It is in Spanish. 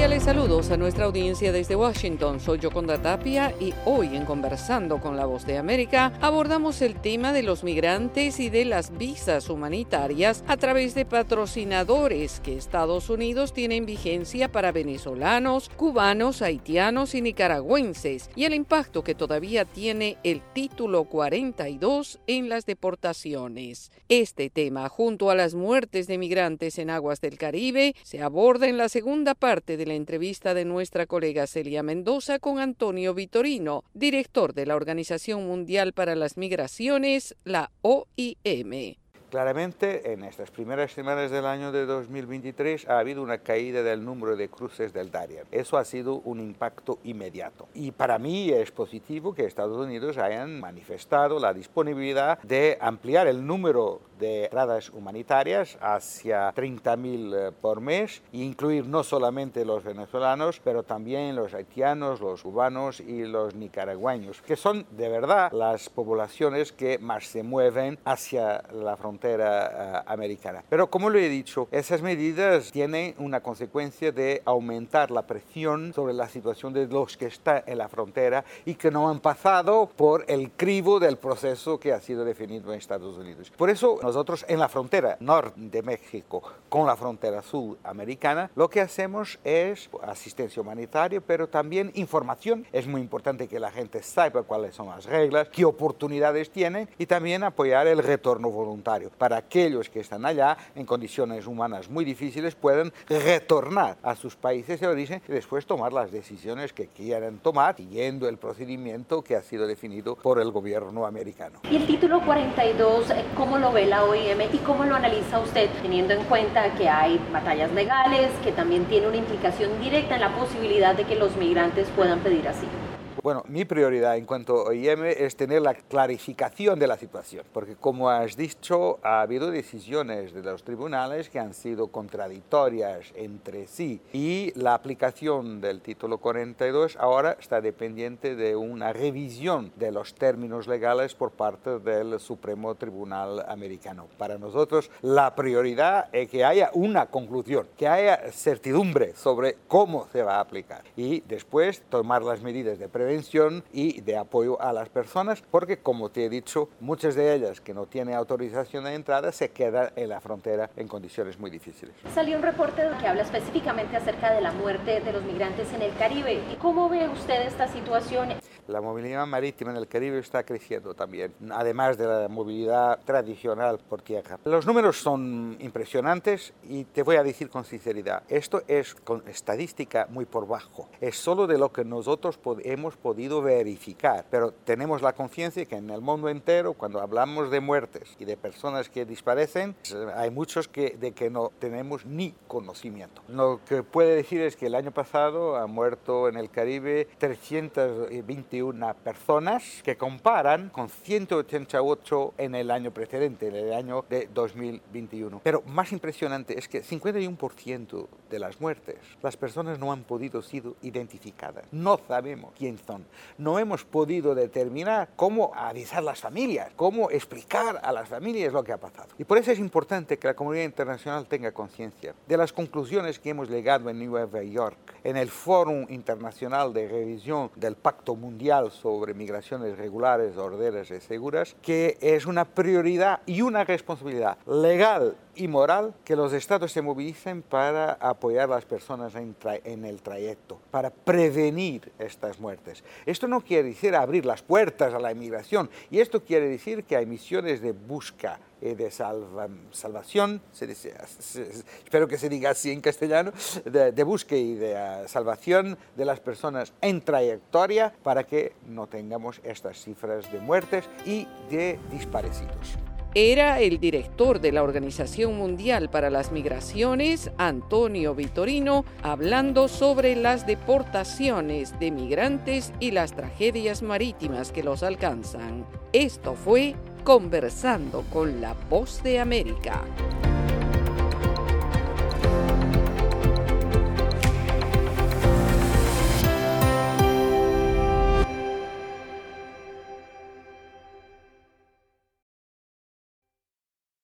Cordiales saludos a nuestra audiencia desde Washington. Soy Yoconda Tapia y hoy en Conversando con la Voz de América abordamos el tema de los migrantes y de las visas humanitarias a través de patrocinadores que Estados Unidos tiene en vigencia para venezolanos, cubanos, haitianos y nicaragüenses y el impacto que todavía tiene el título 42 en las deportaciones. Este tema, junto a las muertes de migrantes en aguas del Caribe, se aborda en la segunda parte de la entrevista de nuestra colega Celia Mendoza con Antonio Vitorino, director de la Organización Mundial para las Migraciones, la OIM. Claramente, en estas primeras semanas del año de 2023 ha habido una caída del número de cruces del Darien. Eso ha sido un impacto inmediato. Y para mí es positivo que Estados Unidos hayan manifestado la disponibilidad de ampliar el número de entradas humanitarias hacia 30.000 eh, por mes e incluir no solamente los venezolanos, pero también los haitianos, los cubanos y los nicaragüeños, que son de verdad las poblaciones que más se mueven hacia la frontera frontera uh, americana. Pero como lo he dicho, esas medidas tienen una consecuencia de aumentar la presión sobre la situación de los que están en la frontera y que no han pasado por el crivo del proceso que ha sido definido en Estados Unidos. Por eso nosotros en la frontera norte de México con la frontera sudamericana, lo que hacemos es asistencia humanitaria, pero también información. Es muy importante que la gente sepa cuáles son las reglas, qué oportunidades tienen y también apoyar el retorno voluntario para aquellos que están allá en condiciones humanas muy difíciles puedan retornar a sus países de origen y después tomar las decisiones que quieran tomar siguiendo el procedimiento que ha sido definido por el gobierno americano. ¿Y el título 42, eh, cómo lo ve la OIM y cómo lo analiza usted teniendo en cuenta que hay batallas legales, que también tiene una implicación directa en la posibilidad de que los migrantes puedan pedir asilo? Bueno, mi prioridad en cuanto a OIM es tener la clarificación de la situación, porque como has dicho, ha habido decisiones de los tribunales que han sido contradictorias entre sí y la aplicación del título 42 ahora está dependiente de una revisión de los términos legales por parte del Supremo Tribunal Americano. Para nosotros la prioridad es que haya una conclusión, que haya certidumbre sobre cómo se va a aplicar y después tomar las medidas de prevención y de apoyo a las personas, porque como te he dicho, muchas de ellas que no tienen autorización de entrada se quedan en la frontera en condiciones muy difíciles. Salió un reporte que habla específicamente acerca de la muerte de los migrantes en el Caribe. ¿Y cómo ve usted esta situación? La movilidad marítima en el Caribe está creciendo también, además de la movilidad tradicional por tierra. Los números son impresionantes y te voy a decir con sinceridad, esto es con estadística muy por bajo. Es solo de lo que nosotros hemos podido verificar, pero tenemos la conciencia que en el mundo entero, cuando hablamos de muertes y de personas que disparecen, hay muchos que, de que no tenemos ni conocimiento. Lo que puede decir es que el año pasado ha muerto en el Caribe 321 personas que comparan con 188 en el año precedente, en el año de 2021. Pero más impresionante es que 51% de las muertes, las personas no han podido ser identificadas. No sabemos quién son. No hemos podido determinar cómo avisar a las familias, cómo explicar a las familias lo que ha pasado. Y por eso es importante que la comunidad internacional tenga conciencia de las conclusiones que hemos llegado en Nueva York, en el Fórum Internacional de Revisión del Pacto Mundial sobre migraciones regulares, ordenas y seguras, que es una prioridad y una responsabilidad legal y moral que los estados se movilicen para apoyar a las personas en, el trayecto, para prevenir estas muertes. Esto no quiere decir abrir las puertas a la inmigración, y esto quiere decir que hay misiones de busca y de salvación, se dice, espero que se diga así en castellano, de, de búsqueda y de uh, salvación de las personas en trayectoria para que no tengamos estas cifras de muertes y de disparecidos era el director de la Organización Mundial para las Migraciones, Antonio Vitorino, hablando sobre las deportaciones de migrantes y las tragedias marítimas que los alcanzan. Esto fue Conversando con la Voz de América.